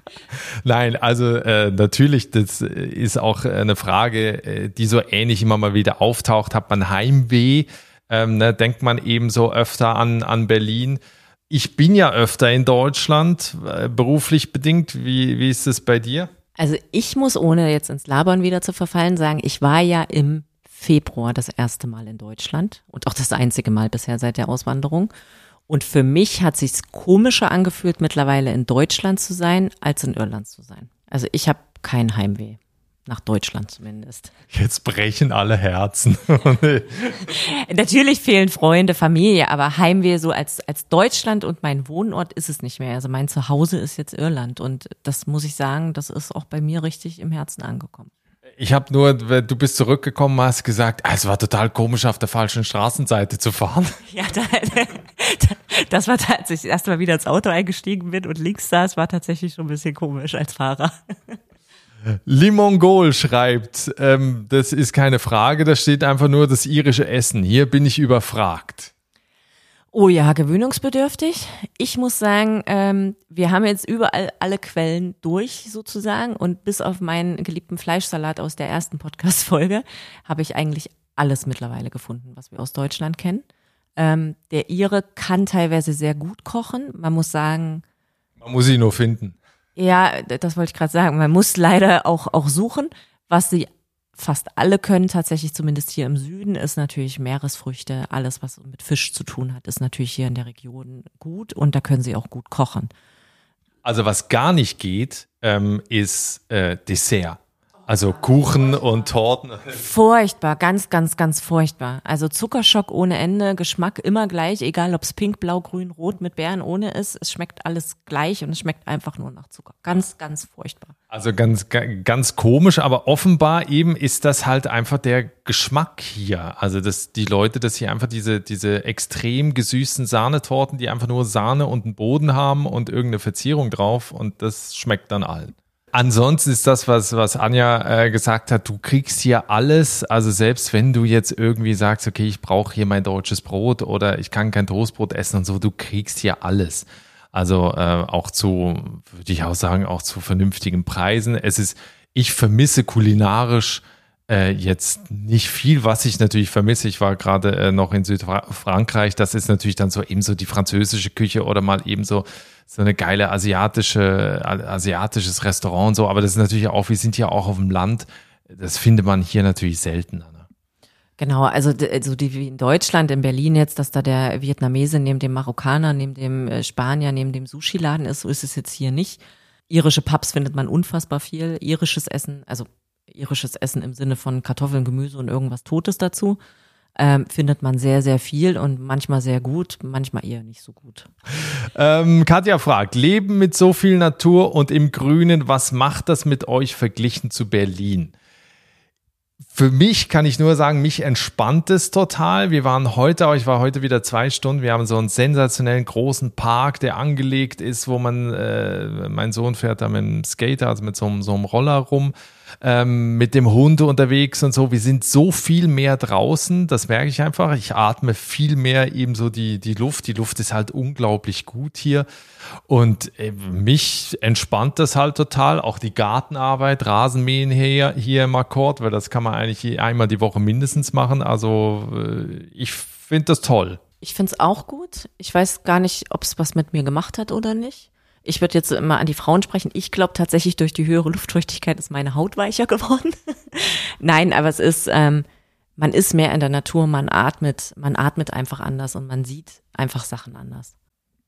Nein, also äh, natürlich, das ist auch eine Frage, äh, die so ähnlich immer mal wieder auftaucht. Hat man Heimweh? Ähm, ne, denkt man eben so öfter an, an Berlin? Ich bin ja öfter in Deutschland, äh, beruflich bedingt. Wie, wie ist es bei dir? Also ich muss, ohne jetzt ins Labern wieder zu verfallen, sagen, ich war ja im Februar das erste Mal in Deutschland und auch das einzige Mal bisher seit der Auswanderung. Und für mich hat sich's komischer angefühlt, mittlerweile in Deutschland zu sein, als in Irland zu sein. Also ich habe kein Heimweh. Nach Deutschland zumindest. Jetzt brechen alle Herzen. Natürlich fehlen Freunde, Familie, aber Heimweh so als, als Deutschland und mein Wohnort ist es nicht mehr. Also mein Zuhause ist jetzt Irland und das muss ich sagen, das ist auch bei mir richtig im Herzen angekommen. Ich habe nur, du bist zurückgekommen, hast gesagt, ah, es war total komisch, auf der falschen Straßenseite zu fahren. Ja, da, das war tatsächlich, erst mal wieder ins Auto eingestiegen bin und links saß, war tatsächlich schon ein bisschen komisch als Fahrer. Limongol schreibt, ähm, das ist keine Frage, da steht einfach nur das irische Essen. Hier bin ich überfragt. Oh ja, gewöhnungsbedürftig. Ich muss sagen, ähm, wir haben jetzt überall alle Quellen durch sozusagen und bis auf meinen geliebten Fleischsalat aus der ersten Podcast-Folge habe ich eigentlich alles mittlerweile gefunden, was wir aus Deutschland kennen. Ähm, der Ire kann teilweise sehr gut kochen. Man muss sagen. Man muss ihn nur finden. Ja, das wollte ich gerade sagen. Man muss leider auch, auch suchen. Was sie fast alle können, tatsächlich zumindest hier im Süden, ist natürlich Meeresfrüchte. Alles, was mit Fisch zu tun hat, ist natürlich hier in der Region gut und da können sie auch gut kochen. Also was gar nicht geht, ähm, ist äh, Dessert. Also Kuchen und Torten. Furchtbar, ganz, ganz, ganz furchtbar. Also Zuckerschock ohne Ende, Geschmack immer gleich, egal ob es pink, blau, grün, rot mit Beeren ohne ist. Es schmeckt alles gleich und es schmeckt einfach nur nach Zucker. Ganz, ganz furchtbar. Also ganz, ganz komisch, aber offenbar eben ist das halt einfach der Geschmack hier. Also dass die Leute, dass hier einfach diese, diese extrem gesüßten Sahnetorten, die einfach nur Sahne und einen Boden haben und irgendeine Verzierung drauf und das schmeckt dann allen. Ansonsten ist das, was, was Anja äh, gesagt hat, du kriegst hier alles, also selbst wenn du jetzt irgendwie sagst, okay, ich brauche hier mein deutsches Brot oder ich kann kein Toastbrot essen und so, du kriegst hier alles. Also äh, auch zu, würde ich auch sagen, auch zu vernünftigen Preisen. Es ist, ich vermisse kulinarisch äh, jetzt nicht viel, was ich natürlich vermisse. Ich war gerade äh, noch in Südfrankreich. Das ist natürlich dann so eben so die französische Küche oder mal eben so so eine geile asiatische asiatisches Restaurant und so. Aber das ist natürlich auch, wir sind ja auch auf dem Land. Das findet man hier natürlich seltener. Ne? Genau, also so die wie in Deutschland, in Berlin jetzt, dass da der Vietnamese neben dem Marokkaner, neben dem äh, Spanier, neben dem Sushi-Laden ist, so ist es jetzt hier nicht. Irische Pubs findet man unfassbar viel. Irisches Essen, also irisches Essen im Sinne von Kartoffeln, Gemüse und irgendwas Totes dazu. Ähm, findet man sehr, sehr viel und manchmal sehr gut, manchmal eher nicht so gut. Ähm, Katja fragt, Leben mit so viel Natur und im Grünen, was macht das mit euch verglichen zu Berlin? Für mich kann ich nur sagen, mich entspannt es total. Wir waren heute, ich war heute wieder zwei Stunden. Wir haben so einen sensationellen großen Park, der angelegt ist, wo man, äh, mein Sohn fährt da mit dem Skater, also mit so, so einem Roller rum ähm, mit dem Hund unterwegs und so. Wir sind so viel mehr draußen, das merke ich einfach. Ich atme viel mehr eben so die, die Luft. Die Luft ist halt unglaublich gut hier. Und äh, mich entspannt das halt total. Auch die Gartenarbeit, Rasenmähen hier, hier im Akkord, weil das kann man eigentlich einmal die Woche mindestens machen. Also äh, ich finde das toll. Ich finde es auch gut. Ich weiß gar nicht, ob es was mit mir gemacht hat oder nicht. Ich würde jetzt immer an die Frauen sprechen. Ich glaube tatsächlich, durch die höhere Luftfeuchtigkeit ist meine Haut weicher geworden. Nein, aber es ist, ähm, man ist mehr in der Natur, man atmet, man atmet einfach anders und man sieht einfach Sachen anders.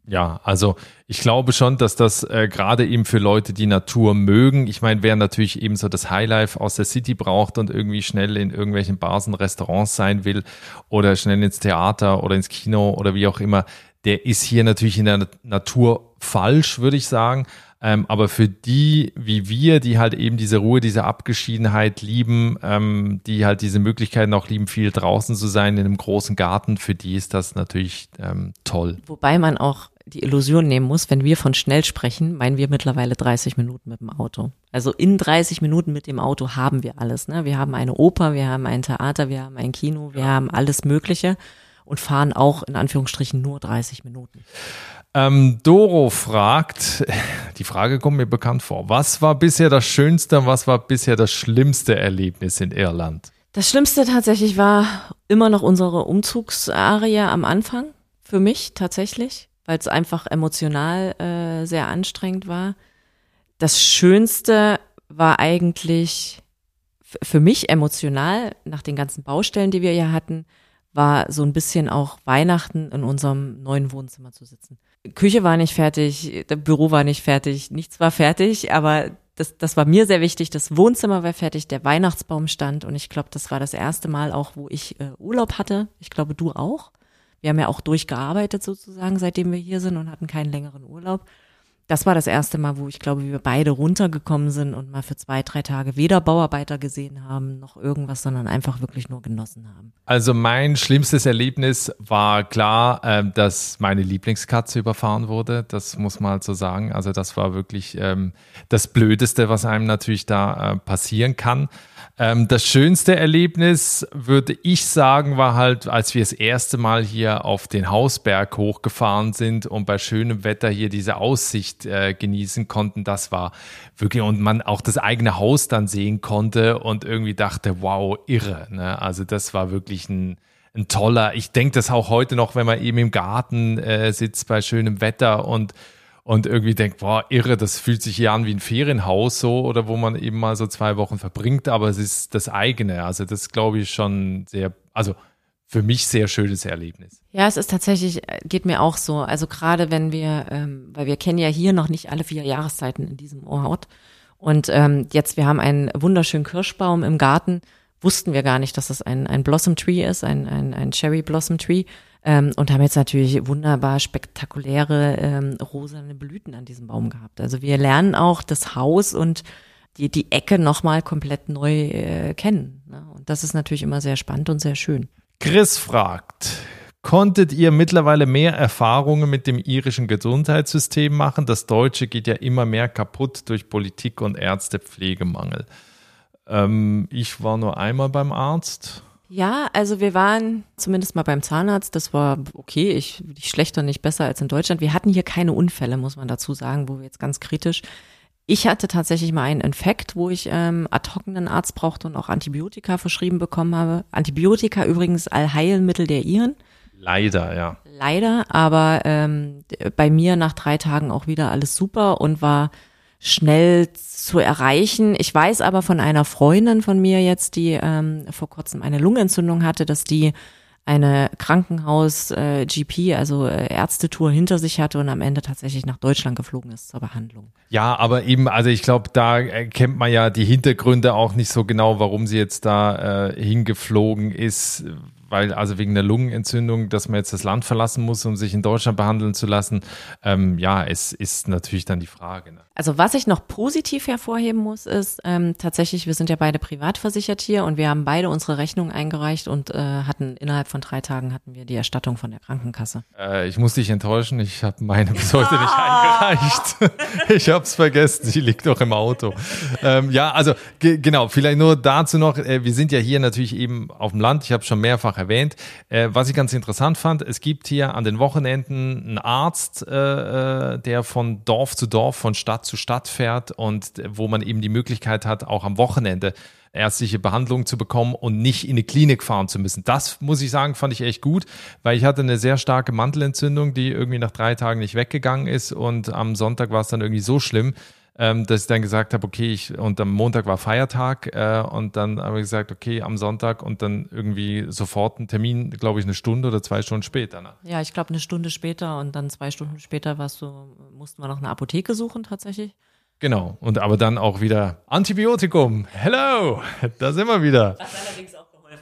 Ja, also ich glaube schon, dass das äh, gerade eben für Leute, die Natur mögen, ich meine, wer natürlich eben so das Highlife aus der City braucht und irgendwie schnell in irgendwelchen Bars und Restaurants sein will oder schnell ins Theater oder ins Kino oder wie auch immer, der ist hier natürlich in der Natur falsch, würde ich sagen. Ähm, aber für die wie wir, die halt eben diese Ruhe, diese Abgeschiedenheit lieben, ähm, die halt diese Möglichkeiten auch lieben, viel draußen zu sein in einem großen Garten, für die ist das natürlich ähm, toll. Wobei man auch die Illusion nehmen muss, wenn wir von schnell sprechen, meinen wir mittlerweile 30 Minuten mit dem Auto. Also in 30 Minuten mit dem Auto haben wir alles. Ne? Wir haben eine Oper, wir haben ein Theater, wir haben ein Kino, wir haben alles Mögliche und fahren auch in Anführungsstrichen nur 30 Minuten. Ähm, Doro fragt, die Frage kommt mir bekannt vor. Was war bisher das schönste, was war bisher das schlimmste Erlebnis in Irland? Das Schlimmste tatsächlich war immer noch unsere Umzugsarie am Anfang. Für mich tatsächlich, weil es einfach emotional äh, sehr anstrengend war. Das Schönste war eigentlich für mich emotional, nach den ganzen Baustellen, die wir hier hatten, war so ein bisschen auch Weihnachten in unserem neuen Wohnzimmer zu sitzen. Küche war nicht fertig, das Büro war nicht fertig, nichts war fertig, aber das, das war mir sehr wichtig. Das Wohnzimmer war fertig, der Weihnachtsbaum stand und ich glaube, das war das erste Mal auch, wo ich äh, Urlaub hatte. Ich glaube, du auch. Wir haben ja auch durchgearbeitet sozusagen, seitdem wir hier sind und hatten keinen längeren Urlaub das war das erste Mal, wo ich glaube, wir beide runtergekommen sind und mal für zwei, drei Tage weder Bauarbeiter gesehen haben, noch irgendwas, sondern einfach wirklich nur genossen haben. Also mein schlimmstes Erlebnis war klar, äh, dass meine Lieblingskatze überfahren wurde. Das muss man halt so sagen. Also das war wirklich ähm, das Blödeste, was einem natürlich da äh, passieren kann. Ähm, das schönste Erlebnis, würde ich sagen, war halt, als wir das erste Mal hier auf den Hausberg hochgefahren sind und bei schönem Wetter hier diese Aussicht äh, genießen konnten. Das war wirklich, und man auch das eigene Haus dann sehen konnte und irgendwie dachte, wow, irre. Ne? Also das war wirklich ein, ein toller, ich denke das auch heute noch, wenn man eben im Garten äh, sitzt bei schönem Wetter und und irgendwie denkt, boah, irre, das fühlt sich hier an wie ein Ferienhaus so oder wo man eben mal so zwei Wochen verbringt, aber es ist das eigene. Also das glaube ich schon sehr, also für mich sehr schönes Erlebnis. Ja, es ist tatsächlich, geht mir auch so. Also gerade wenn wir, ähm, weil wir kennen ja hier noch nicht alle vier Jahreszeiten in diesem Ort. Und ähm, jetzt, wir haben einen wunderschönen Kirschbaum im Garten, wussten wir gar nicht, dass das ein, ein Blossom Tree ist, ein, ein, ein Cherry Blossom Tree ähm, und haben jetzt natürlich wunderbar spektakuläre ähm, rosane Blüten an diesem Baum gehabt. Also wir lernen auch das Haus und die, die Ecke nochmal komplett neu äh, kennen. Ne? Und das ist natürlich immer sehr spannend und sehr schön. Chris fragt, Konntet ihr mittlerweile mehr Erfahrungen mit dem irischen Gesundheitssystem machen? Das deutsche geht ja immer mehr kaputt durch Politik und Ärztepflegemangel. Ähm, ich war nur einmal beim Arzt. Ja, also wir waren zumindest mal beim Zahnarzt. Das war okay, ich, nicht schlechter, nicht besser als in Deutschland. Wir hatten hier keine Unfälle, muss man dazu sagen, wo wir jetzt ganz kritisch. Ich hatte tatsächlich mal einen Infekt, wo ich ähm, ad hoc einen Arzt brauchte und auch Antibiotika verschrieben bekommen habe. Antibiotika übrigens Allheilmittel der Iren. Leider, ja. Leider, aber ähm, bei mir nach drei Tagen auch wieder alles super und war schnell zu erreichen. Ich weiß aber von einer Freundin von mir jetzt, die ähm, vor kurzem eine Lungenentzündung hatte, dass die eine Krankenhaus-GP, äh, also äh, Ärztetour hinter sich hatte und am Ende tatsächlich nach Deutschland geflogen ist zur Behandlung. Ja, aber eben, also ich glaube, da kennt man ja die Hintergründe auch nicht so genau, warum sie jetzt da äh, hingeflogen ist weil also wegen der Lungenentzündung, dass man jetzt das Land verlassen muss, um sich in Deutschland behandeln zu lassen, ähm, ja, es ist natürlich dann die Frage. Ne? Also was ich noch positiv hervorheben muss, ist ähm, tatsächlich, wir sind ja beide privat versichert hier und wir haben beide unsere Rechnung eingereicht und äh, hatten innerhalb von drei Tagen hatten wir die Erstattung von der Krankenkasse. Äh, ich muss dich enttäuschen, ich habe meine bis heute nicht eingereicht. ich habe es vergessen, sie liegt doch im Auto. Ähm, ja, also genau, vielleicht nur dazu noch, äh, wir sind ja hier natürlich eben auf dem Land, ich habe schon mehrfach erwähnt. Äh, was ich ganz interessant fand, es gibt hier an den Wochenenden einen Arzt, äh, äh, der von Dorf zu Dorf, von Stadt zu Stadt fährt und wo man eben die Möglichkeit hat, auch am Wochenende ärztliche Behandlung zu bekommen und nicht in eine Klinik fahren zu müssen. Das muss ich sagen, fand ich echt gut, weil ich hatte eine sehr starke Mantelentzündung, die irgendwie nach drei Tagen nicht weggegangen ist und am Sonntag war es dann irgendwie so schlimm, ähm, dass ich dann gesagt habe, okay, ich, und am Montag war Feiertag äh, und dann habe ich gesagt, okay, am Sonntag und dann irgendwie sofort ein Termin, glaube ich, eine Stunde oder zwei Stunden später. Ne? Ja, ich glaube eine Stunde später und dann zwei Stunden später warst du, mussten wir noch eine Apotheke suchen tatsächlich. Genau, und aber dann auch wieder Antibiotikum. Hello, da sind wir wieder. Was allerdings auch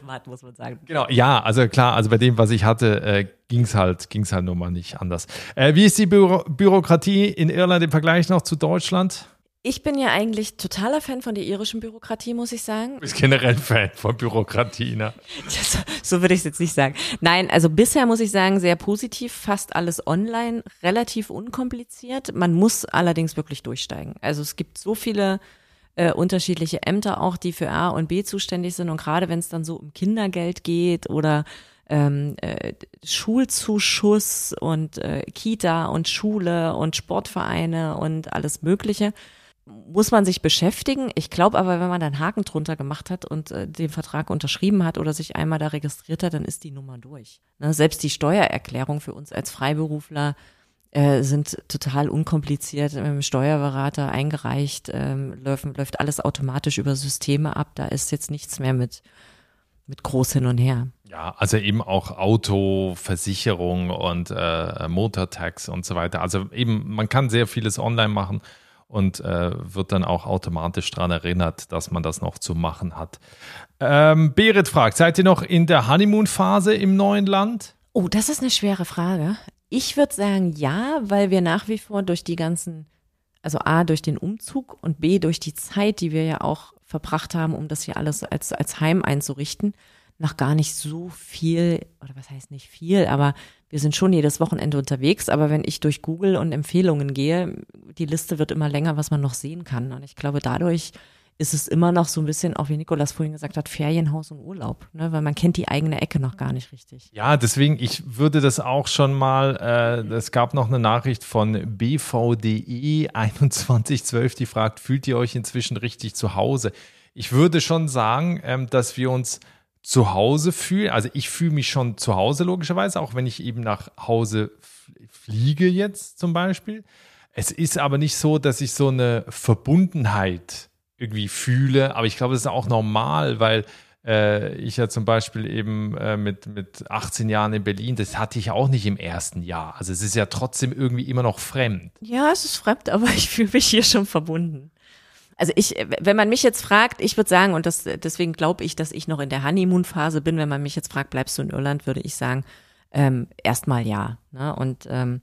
geholfen hat, muss man sagen. Genau, ja, also klar, also bei dem, was ich hatte, äh, ging's halt, ging's halt nun mal nicht anders. Äh, wie ist die Büro Bürokratie in Irland im Vergleich noch zu Deutschland? Ich bin ja eigentlich totaler Fan von der irischen Bürokratie, muss ich sagen. Du bist generell Fan von Bürokratie, ne? so, so würde ich es jetzt nicht sagen. Nein, also bisher muss ich sagen, sehr positiv, fast alles online, relativ unkompliziert. Man muss allerdings wirklich durchsteigen. Also es gibt so viele äh, unterschiedliche Ämter auch, die für A und B zuständig sind. Und gerade wenn es dann so um Kindergeld geht oder ähm, äh, Schulzuschuss und äh, Kita und Schule und Sportvereine und alles Mögliche. Muss man sich beschäftigen. Ich glaube aber, wenn man da einen Haken drunter gemacht hat und äh, den Vertrag unterschrieben hat oder sich einmal da registriert hat, dann ist die Nummer durch. Ne? Selbst die Steuererklärung für uns als Freiberufler äh, sind total unkompliziert mit dem Steuerberater eingereicht, ähm, läuft, läuft alles automatisch über Systeme ab. Da ist jetzt nichts mehr mit, mit groß hin und her. Ja, also eben auch Auto, Versicherung und äh, Motortax und so weiter. Also eben, man kann sehr vieles online machen und äh, wird dann auch automatisch daran erinnert, dass man das noch zu machen hat. Ähm, Berit fragt, seid ihr noch in der Honeymoon-Phase im neuen Land? Oh, das ist eine schwere Frage. Ich würde sagen ja, weil wir nach wie vor durch die ganzen, also A, durch den Umzug und B, durch die Zeit, die wir ja auch verbracht haben, um das hier alles als, als Heim einzurichten, noch gar nicht so viel, oder was heißt nicht viel, aber wir sind schon jedes Wochenende unterwegs. Aber wenn ich durch Google und Empfehlungen gehe, die Liste wird immer länger, was man noch sehen kann. Und ich glaube, dadurch ist es immer noch so ein bisschen, auch wie Nikolas vorhin gesagt hat, Ferienhaus und Urlaub, ne? weil man kennt die eigene Ecke noch gar nicht richtig. Ja, deswegen, ich würde das auch schon mal, äh, es gab noch eine Nachricht von BVDE 2112, die fragt, fühlt ihr euch inzwischen richtig zu Hause? Ich würde schon sagen, ähm, dass wir uns zu Hause fühlen. Also ich fühle mich schon zu Hause logischerweise, auch wenn ich eben nach Hause fliege jetzt zum Beispiel. Es ist aber nicht so, dass ich so eine Verbundenheit irgendwie fühle. Aber ich glaube, das ist auch normal, weil äh, ich ja zum Beispiel eben äh, mit, mit 18 Jahren in Berlin, das hatte ich auch nicht im ersten Jahr. Also es ist ja trotzdem irgendwie immer noch fremd. Ja, es ist fremd, aber ich fühle mich hier schon verbunden. Also ich, wenn man mich jetzt fragt, ich würde sagen, und das, deswegen glaube ich, dass ich noch in der Honeymoon-Phase bin, wenn man mich jetzt fragt, bleibst du in Irland, würde ich sagen, ähm, erstmal ja. Ne? Und ähm,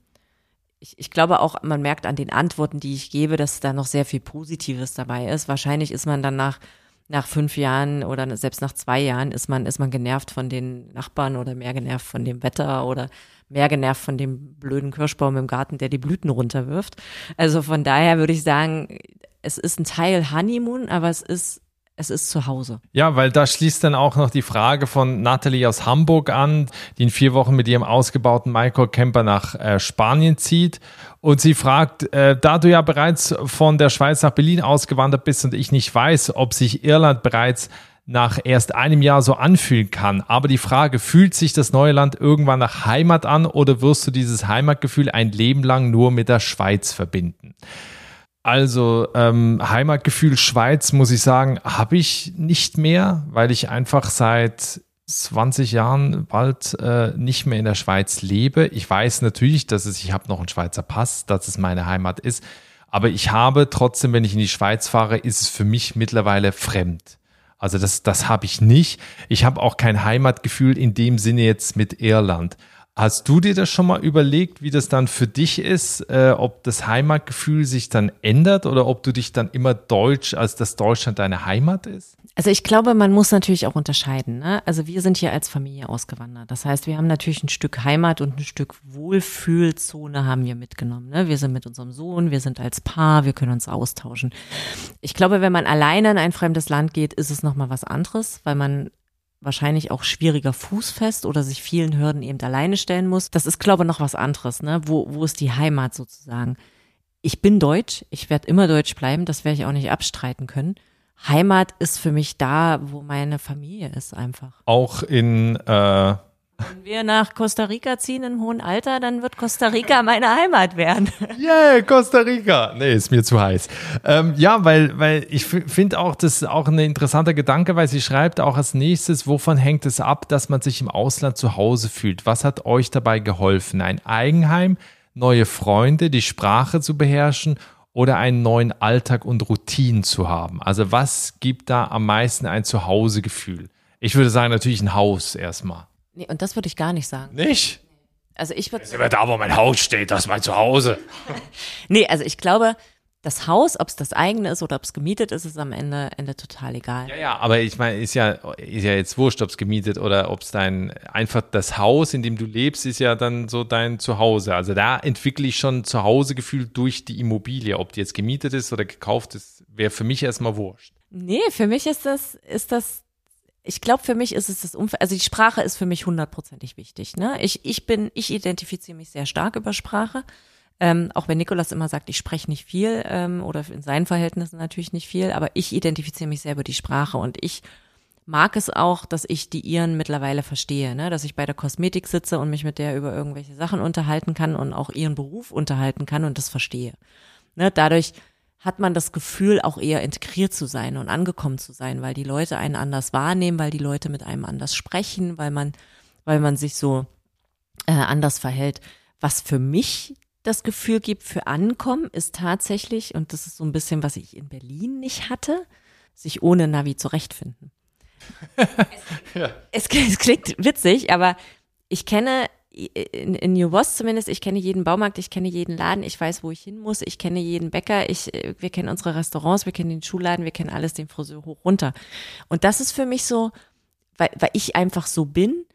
ich, ich glaube auch, man merkt an den Antworten, die ich gebe, dass da noch sehr viel Positives dabei ist. Wahrscheinlich ist man dann nach, nach fünf Jahren oder selbst nach zwei Jahren ist man, ist man genervt von den Nachbarn oder mehr genervt von dem Wetter oder mehr genervt von dem blöden Kirschbaum im Garten, der die Blüten runterwirft. Also von daher würde ich sagen, es ist ein Teil Honeymoon, aber es ist es ist zu Hause. Ja, weil da schließt dann auch noch die Frage von Natalie aus Hamburg an, die in vier Wochen mit ihrem ausgebauten Microcamper nach äh, Spanien zieht. Und sie fragt, äh, da du ja bereits von der Schweiz nach Berlin ausgewandert bist und ich nicht weiß, ob sich Irland bereits nach erst einem Jahr so anfühlen kann. Aber die Frage, fühlt sich das neue Land irgendwann nach Heimat an oder wirst du dieses Heimatgefühl ein Leben lang nur mit der Schweiz verbinden? Also ähm, Heimatgefühl Schweiz, muss ich sagen, habe ich nicht mehr, weil ich einfach seit 20 Jahren bald äh, nicht mehr in der Schweiz lebe. Ich weiß natürlich, dass es, ich habe noch einen Schweizer Pass, dass es meine Heimat ist. Aber ich habe trotzdem, wenn ich in die Schweiz fahre, ist es für mich mittlerweile fremd. Also das, das habe ich nicht. Ich habe auch kein Heimatgefühl in dem Sinne jetzt mit Irland. Hast du dir das schon mal überlegt, wie das dann für dich ist, äh, ob das Heimatgefühl sich dann ändert oder ob du dich dann immer deutsch, als das Deutschland deine Heimat ist? Also ich glaube, man muss natürlich auch unterscheiden. Ne? Also wir sind hier als Familie ausgewandert. Das heißt, wir haben natürlich ein Stück Heimat und ein Stück Wohlfühlzone haben wir mitgenommen. Ne? Wir sind mit unserem Sohn, wir sind als Paar, wir können uns austauschen. Ich glaube, wenn man alleine in ein fremdes Land geht, ist es nochmal was anderes, weil man wahrscheinlich auch schwieriger fußfest oder sich vielen Hürden eben alleine stellen muss. Das ist, glaube ich, noch was anderes, ne? Wo, wo ist die Heimat sozusagen? Ich bin deutsch, ich werde immer deutsch bleiben, das werde ich auch nicht abstreiten können. Heimat ist für mich da, wo meine Familie ist einfach. Auch in äh, wenn wir nach Costa Rica ziehen im hohen Alter, dann wird Costa Rica meine Heimat werden. Yeah, Costa Rica. Nee, ist mir zu heiß. Ähm, ja, weil, weil ich finde auch, das ist auch ein interessanter Gedanke, weil sie schreibt auch als nächstes, wovon hängt es ab, dass man sich im Ausland zu Hause fühlt? Was hat euch dabei geholfen? Ein Eigenheim, neue Freunde, die Sprache zu beherrschen oder einen neuen Alltag und Routinen zu haben? Also was gibt da am meisten ein Zuhausegefühl? Ich würde sagen, natürlich ein Haus erstmal. Nee, und das würde ich gar nicht sagen. Nicht? Also ich würde. Immer da, wo mein Haus steht, das ist mein Zuhause. nee, also ich glaube, das Haus, ob es das eigene ist oder ob es gemietet ist, ist am Ende, Ende total egal. Ja, ja, aber ich meine, ist ja, ist ja jetzt wurscht, ob es gemietet oder ob es dein, einfach das Haus, in dem du lebst, ist ja dann so dein Zuhause. Also da entwickle ich schon Zuhausegefühl durch die Immobilie. Ob die jetzt gemietet ist oder gekauft ist, wäre für mich erstmal wurscht. Nee, für mich ist das, ist das ich glaube, für mich ist es das Umfeld, also die Sprache ist für mich hundertprozentig wichtig. Ne? Ich, ich bin, ich identifiziere mich sehr stark über Sprache. Ähm, auch wenn Nikolas immer sagt, ich spreche nicht viel ähm, oder in seinen Verhältnissen natürlich nicht viel, aber ich identifiziere mich sehr über die Sprache und ich mag es auch, dass ich die Iren mittlerweile verstehe, ne? dass ich bei der Kosmetik sitze und mich mit der über irgendwelche Sachen unterhalten kann und auch ihren Beruf unterhalten kann und das verstehe. Ne? Dadurch hat man das Gefühl, auch eher integriert zu sein und angekommen zu sein, weil die Leute einen anders wahrnehmen, weil die Leute mit einem anders sprechen, weil man, weil man sich so äh, anders verhält. Was für mich das Gefühl gibt für Ankommen, ist tatsächlich, und das ist so ein bisschen, was ich in Berlin nicht hatte, sich ohne Navi zurechtfinden. es, ja. es, es klingt witzig, aber ich kenne in, in New Boss zumindest, ich kenne jeden Baumarkt, ich kenne jeden Laden, ich weiß, wo ich hin muss, ich kenne jeden Bäcker, ich, wir kennen unsere Restaurants, wir kennen den Schuhladen, wir kennen alles, den Friseur hoch runter. Und das ist für mich so, weil, weil ich einfach so bin,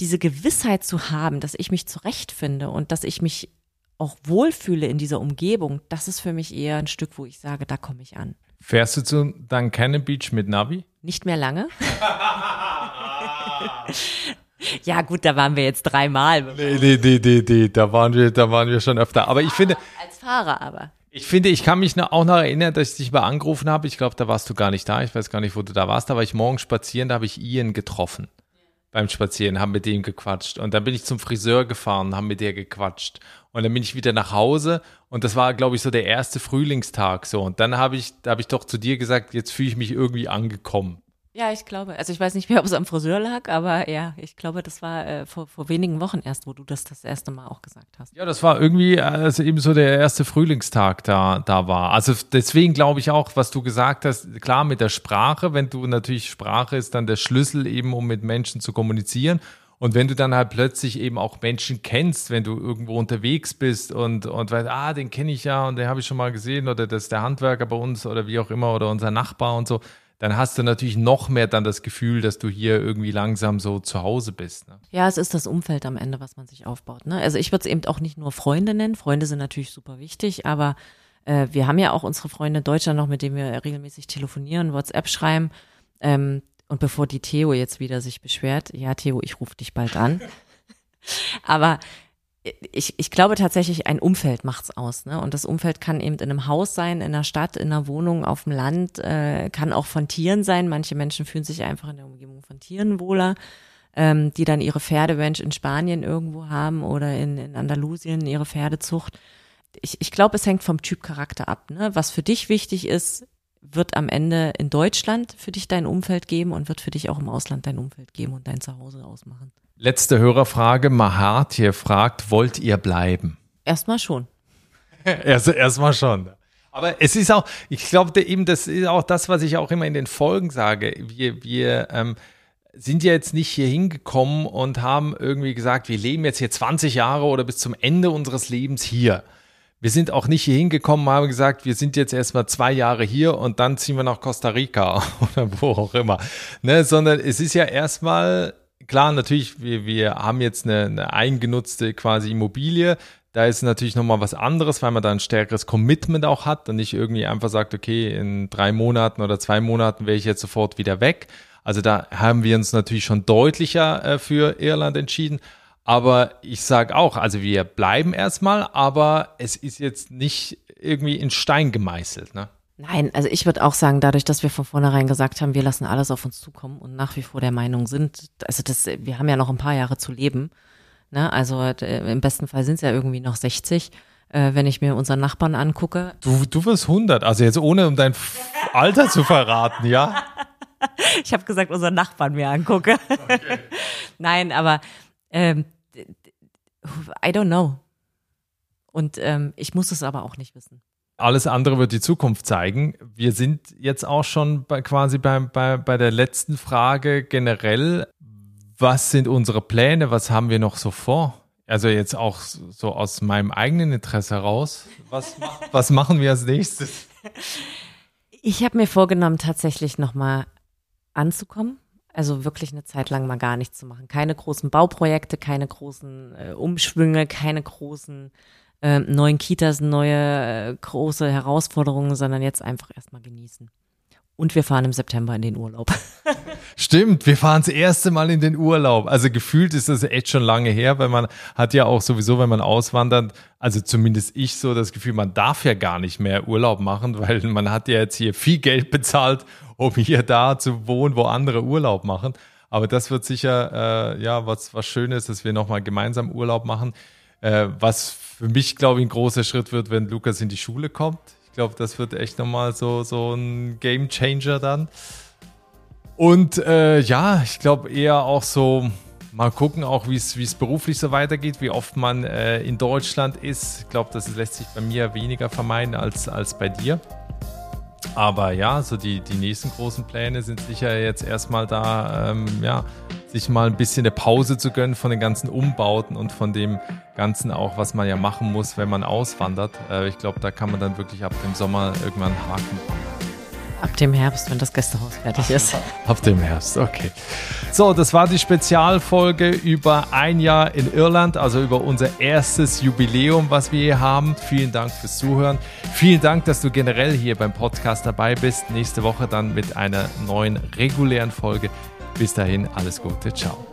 diese Gewissheit zu haben, dass ich mich zurechtfinde und dass ich mich auch wohlfühle in dieser Umgebung, das ist für mich eher ein Stück, wo ich sage, da komme ich an. Fährst du zu Duncannon Beach mit Navi? Nicht mehr lange. Ja, gut, da waren wir jetzt dreimal. Nee, nee, nee, nee, nee, da waren wir, da waren wir schon öfter. Aber ich finde. Als Fahrer aber. Ich finde, ich kann mich auch noch erinnern, dass ich dich mal angerufen habe. Ich glaube, da warst du gar nicht da. Ich weiß gar nicht, wo du da warst. Da war ich morgens spazieren, da habe ich Ian getroffen. Beim Spazieren, haben mit dem gequatscht. Und dann bin ich zum Friseur gefahren, haben mit der gequatscht. Und dann bin ich wieder nach Hause. Und das war, glaube ich, so der erste Frühlingstag so. Und dann habe ich, da habe ich doch zu dir gesagt, jetzt fühle ich mich irgendwie angekommen. Ja, ich glaube. Also ich weiß nicht mehr, ob es am Friseur lag, aber ja, ich glaube, das war äh, vor, vor wenigen Wochen erst, wo du das das erste Mal auch gesagt hast. Ja, das war irgendwie, also eben so der erste Frühlingstag da, da war. Also deswegen glaube ich auch, was du gesagt hast, klar mit der Sprache, wenn du natürlich Sprache ist dann der Schlüssel eben, um mit Menschen zu kommunizieren. Und wenn du dann halt plötzlich eben auch Menschen kennst, wenn du irgendwo unterwegs bist und, und weißt, ah, den kenne ich ja und den habe ich schon mal gesehen oder das ist der Handwerker bei uns oder wie auch immer oder unser Nachbar und so, dann hast du natürlich noch mehr dann das Gefühl, dass du hier irgendwie langsam so zu Hause bist. Ne? Ja, es ist das Umfeld am Ende, was man sich aufbaut. Ne? Also ich würde es eben auch nicht nur Freunde nennen. Freunde sind natürlich super wichtig, aber äh, wir haben ja auch unsere Freunde in Deutschland noch, mit denen wir regelmäßig telefonieren, WhatsApp schreiben. Ähm, und bevor die Theo jetzt wieder sich beschwert, ja, Theo, ich rufe dich bald an. aber ich, ich glaube tatsächlich, ein Umfeld macht's aus. Ne? Und das Umfeld kann eben in einem Haus sein, in einer Stadt, in einer Wohnung, auf dem Land, äh, kann auch von Tieren sein. Manche Menschen fühlen sich einfach in der Umgebung von Tieren wohler, ähm, die dann ihre Pferderanch in Spanien irgendwo haben oder in, in Andalusien ihre Pferdezucht. Ich, ich glaube, es hängt vom Typ Charakter ab. Ne? Was für dich wichtig ist, wird am Ende in Deutschland für dich dein Umfeld geben und wird für dich auch im Ausland dein Umfeld geben und dein Zuhause ausmachen. Letzte Hörerfrage. Mahat hier fragt, wollt ihr bleiben? Erstmal schon. Erst, erstmal schon. Aber es ist auch, ich glaube eben, das ist auch das, was ich auch immer in den Folgen sage. Wir, wir ähm, sind ja jetzt nicht hier hingekommen und haben irgendwie gesagt, wir leben jetzt hier 20 Jahre oder bis zum Ende unseres Lebens hier. Wir sind auch nicht hier hingekommen, haben gesagt, wir sind jetzt erstmal zwei Jahre hier und dann ziehen wir nach Costa Rica oder wo auch immer. Ne, sondern es ist ja erstmal klar, natürlich, wir, wir haben jetzt eine, eine eingenutzte quasi Immobilie. Da ist natürlich nochmal was anderes, weil man da ein stärkeres Commitment auch hat und nicht irgendwie einfach sagt, okay, in drei Monaten oder zwei Monaten wäre ich jetzt sofort wieder weg. Also da haben wir uns natürlich schon deutlicher äh, für Irland entschieden. Aber ich sage auch, also wir bleiben erstmal, aber es ist jetzt nicht irgendwie in Stein gemeißelt. Ne? Nein, also ich würde auch sagen, dadurch, dass wir von vornherein gesagt haben, wir lassen alles auf uns zukommen und nach wie vor der Meinung sind, also das, wir haben ja noch ein paar Jahre zu leben. Ne? Also äh, im besten Fall sind es ja irgendwie noch 60, äh, wenn ich mir unseren Nachbarn angucke. Du, du wirst 100, also jetzt ohne um dein Alter zu verraten, ja? ich habe gesagt, unseren Nachbarn mir angucke. Okay. Nein, aber ähm, I don't know. Und ähm, ich muss es aber auch nicht wissen. Alles andere wird die Zukunft zeigen. Wir sind jetzt auch schon bei, quasi bei, bei, bei der letzten Frage generell. Was sind unsere Pläne? Was haben wir noch so vor? Also jetzt auch so aus meinem eigenen Interesse heraus. Was, was machen wir als nächstes? Ich habe mir vorgenommen, tatsächlich nochmal anzukommen. Also wirklich eine Zeit lang mal gar nichts zu machen. Keine großen Bauprojekte, keine großen äh, Umschwünge, keine großen äh, neuen Kitas neue äh, große Herausforderungen, sondern jetzt einfach erstmal genießen. Und wir fahren im September in den Urlaub. Stimmt, wir fahren das erste Mal in den Urlaub. Also gefühlt ist das echt schon lange her, weil man hat ja auch sowieso, wenn man auswandert, also zumindest ich so das Gefühl, man darf ja gar nicht mehr Urlaub machen, weil man hat ja jetzt hier viel Geld bezahlt, um hier da zu wohnen, wo andere Urlaub machen. Aber das wird sicher äh, ja was was Schönes, dass wir nochmal gemeinsam Urlaub machen. Äh, was für mich glaube ich ein großer Schritt wird, wenn Lukas in die Schule kommt. Ich glaube, das wird echt nochmal so so ein Game Changer dann. Und äh, ja, ich glaube eher auch so, mal gucken auch, wie es beruflich so weitergeht, wie oft man äh, in Deutschland ist. Ich glaube, das lässt sich bei mir weniger vermeiden als, als bei dir. Aber ja, so die, die nächsten großen Pläne sind sicher jetzt erstmal da, ähm, ja, sich mal ein bisschen eine Pause zu gönnen von den ganzen Umbauten und von dem Ganzen auch, was man ja machen muss, wenn man auswandert. Äh, ich glaube, da kann man dann wirklich ab dem Sommer irgendwann einen Haken machen. Ab dem Herbst, wenn das Gästehaus fertig ist. Ab dem Herbst, okay. So, das war die Spezialfolge über ein Jahr in Irland, also über unser erstes Jubiläum, was wir hier haben. Vielen Dank fürs Zuhören. Vielen Dank, dass du generell hier beim Podcast dabei bist. Nächste Woche dann mit einer neuen regulären Folge. Bis dahin, alles Gute, ciao.